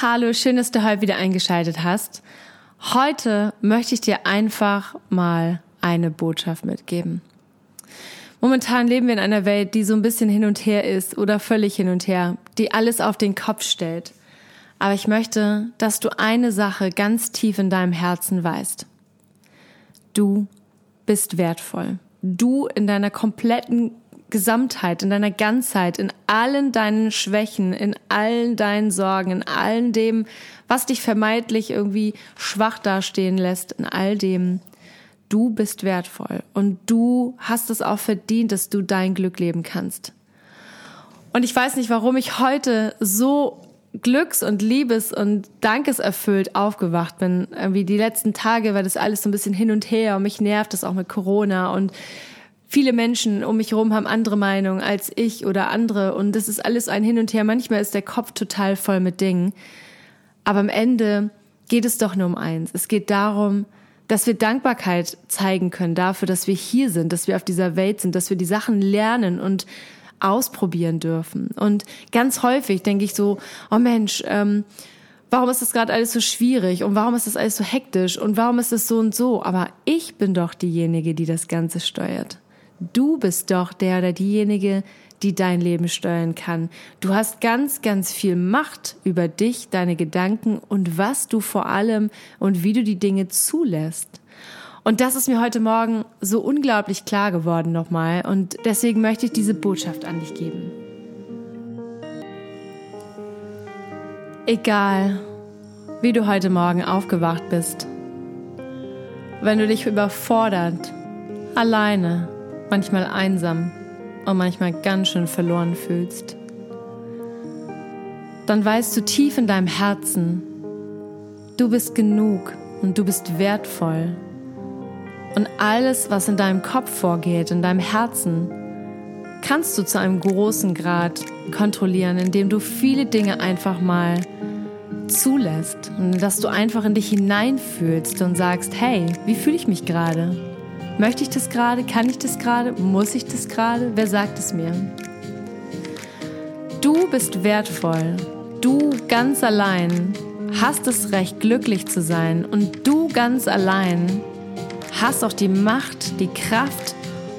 Hallo, schön, dass du heute wieder eingeschaltet hast. Heute möchte ich dir einfach mal eine Botschaft mitgeben. Momentan leben wir in einer Welt, die so ein bisschen hin und her ist oder völlig hin und her, die alles auf den Kopf stellt. Aber ich möchte, dass du eine Sache ganz tief in deinem Herzen weißt. Du bist wertvoll. Du in deiner kompletten Gesamtheit, in deiner Ganzheit, in allen deinen Schwächen, in allen deinen Sorgen, in allen dem, was dich vermeintlich irgendwie schwach dastehen lässt, in all dem du bist wertvoll und du hast es auch verdient, dass du dein Glück leben kannst. Und ich weiß nicht, warum ich heute so glücks- und liebes- und dankeserfüllt aufgewacht bin. Irgendwie die letzten Tage war das alles so ein bisschen hin und her und mich nervt das auch mit Corona und viele Menschen um mich herum haben andere Meinungen als ich oder andere und das ist alles ein Hin und Her. Manchmal ist der Kopf total voll mit Dingen. Aber am Ende geht es doch nur um eins. Es geht darum, dass wir Dankbarkeit zeigen können dafür, dass wir hier sind, dass wir auf dieser Welt sind, dass wir die Sachen lernen und ausprobieren dürfen. Und ganz häufig denke ich so, oh Mensch, ähm, warum ist das gerade alles so schwierig und warum ist das alles so hektisch und warum ist es so und so? Aber ich bin doch diejenige, die das Ganze steuert. Du bist doch der oder diejenige, die dein Leben steuern kann. Du hast ganz, ganz viel Macht über dich, deine Gedanken und was du vor allem und wie du die Dinge zulässt. Und das ist mir heute Morgen so unglaublich klar geworden nochmal und deswegen möchte ich diese Botschaft an dich geben. Egal, wie du heute Morgen aufgewacht bist, wenn du dich überfordert, alleine, manchmal einsam und manchmal ganz schön verloren fühlst, dann weißt du tief in deinem Herzen, du bist genug und du bist wertvoll. Und alles, was in deinem Kopf vorgeht, in deinem Herzen, kannst du zu einem großen Grad kontrollieren, indem du viele Dinge einfach mal zulässt und dass du einfach in dich hineinfühlst und sagst, hey, wie fühle ich mich gerade? Möchte ich das gerade? Kann ich das gerade? Muss ich das gerade? Wer sagt es mir? Du bist wertvoll. Du ganz allein hast das Recht, glücklich zu sein. Und du ganz allein hast auch die Macht, die Kraft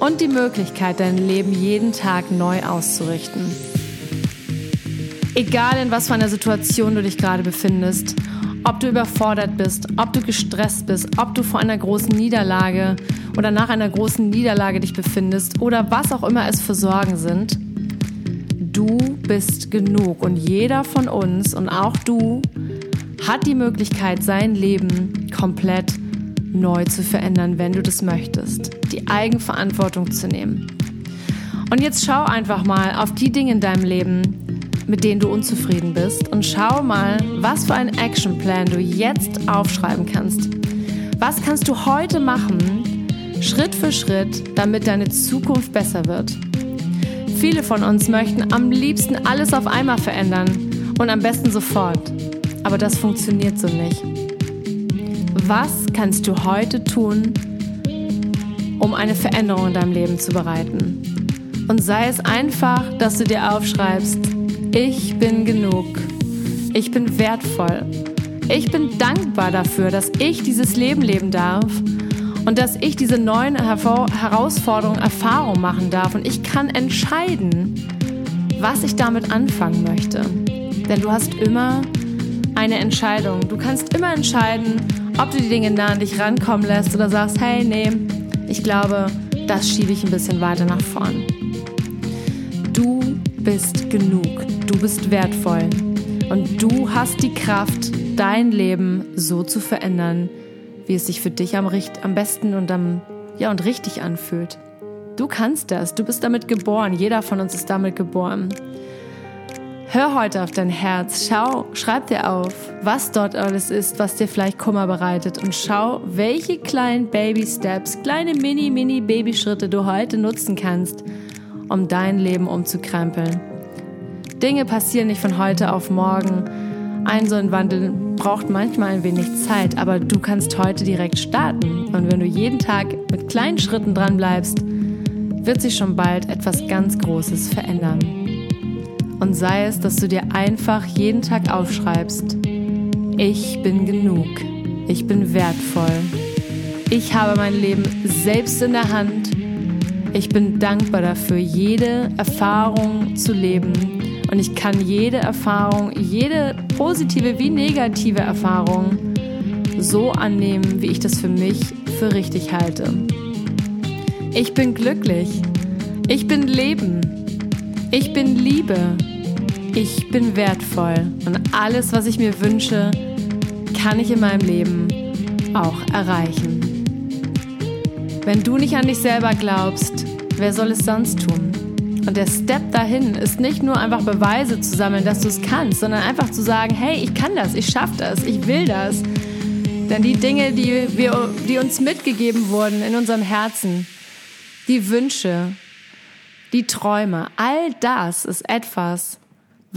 und die Möglichkeit, dein Leben jeden Tag neu auszurichten. Egal in was für einer Situation du dich gerade befindest, ob du überfordert bist, ob du gestresst bist, ob du vor einer großen Niederlage oder nach einer großen Niederlage dich befindest oder was auch immer es für Sorgen sind, du bist genug und jeder von uns und auch du hat die Möglichkeit, sein Leben komplett neu zu verändern, wenn du das möchtest, die Eigenverantwortung zu nehmen. Und jetzt schau einfach mal auf die Dinge in deinem Leben, mit denen du unzufrieden bist und schau mal, was für einen Actionplan du jetzt aufschreiben kannst. Was kannst du heute machen, Schritt für Schritt, damit deine Zukunft besser wird. Viele von uns möchten am liebsten alles auf einmal verändern und am besten sofort. Aber das funktioniert so nicht. Was kannst du heute tun, um eine Veränderung in deinem Leben zu bereiten? Und sei es einfach, dass du dir aufschreibst, ich bin genug, ich bin wertvoll, ich bin dankbar dafür, dass ich dieses Leben leben darf und dass ich diese neuen Herausforderungen Erfahrung machen darf und ich kann entscheiden, was ich damit anfangen möchte. Denn du hast immer eine Entscheidung. Du kannst immer entscheiden, ob du die Dinge nah an dich rankommen lässt oder sagst, hey, nee, ich glaube, das schiebe ich ein bisschen weiter nach vorn. Du bist genug, du bist wertvoll und du hast die Kraft, dein Leben so zu verändern, wie es sich für dich am, am besten und am ja und richtig anfühlt. Du kannst das, du bist damit geboren, jeder von uns ist damit geboren. Hör heute auf dein Herz, schau, schreib dir auf, was dort alles ist, was dir vielleicht Kummer bereitet und schau, welche kleinen Baby Steps, kleine Mini, Mini Babyschritte du heute nutzen kannst, um dein Leben umzukrempeln. Dinge passieren nicht von heute auf morgen. Ein so ein Wandel braucht manchmal ein wenig Zeit, aber du kannst heute direkt starten. Und wenn du jeden Tag mit kleinen Schritten dran bleibst, wird sich schon bald etwas ganz Großes verändern. Und sei es, dass du dir einfach jeden Tag aufschreibst, ich bin genug, ich bin wertvoll, ich habe mein Leben selbst in der Hand, ich bin dankbar dafür, jede Erfahrung zu leben und ich kann jede Erfahrung, jede positive wie negative Erfahrung so annehmen, wie ich das für mich für richtig halte. Ich bin glücklich. Ich bin Leben. Ich bin Liebe. Ich bin wertvoll. Und alles, was ich mir wünsche, kann ich in meinem Leben auch erreichen. Wenn du nicht an dich selber glaubst, wer soll es sonst tun? Und der Step dahin ist nicht nur einfach Beweise zu sammeln, dass du es kannst, sondern einfach zu sagen, hey, ich kann das, ich schaffe das, ich will das. Denn die Dinge, die, wir, die uns mitgegeben wurden in unserem Herzen, die Wünsche, die Träume, all das ist etwas,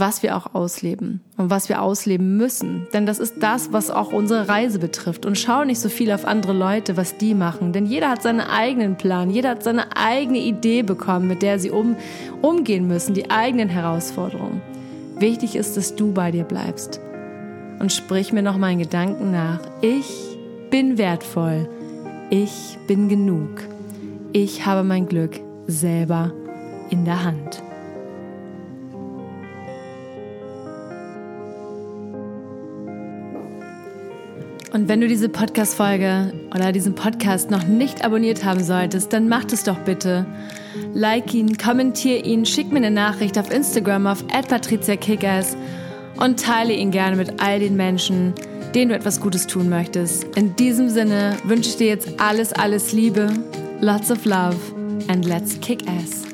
was wir auch ausleben und was wir ausleben müssen. Denn das ist das, was auch unsere Reise betrifft. Und schau nicht so viel auf andere Leute, was die machen. Denn jeder hat seinen eigenen Plan, jeder hat seine eigene Idee bekommen, mit der sie um, umgehen müssen, die eigenen Herausforderungen. Wichtig ist, dass du bei dir bleibst. Und sprich mir noch meinen Gedanken nach. Ich bin wertvoll. Ich bin genug. Ich habe mein Glück selber in der Hand. Und wenn du diese Podcast-Folge oder diesen Podcast noch nicht abonniert haben solltest, dann mach es doch bitte. Like ihn, kommentier ihn, schick mir eine Nachricht auf Instagram auf @patriziakickers und teile ihn gerne mit all den Menschen, denen du etwas Gutes tun möchtest. In diesem Sinne wünsche ich dir jetzt alles, alles Liebe, lots of love and let's kick ass.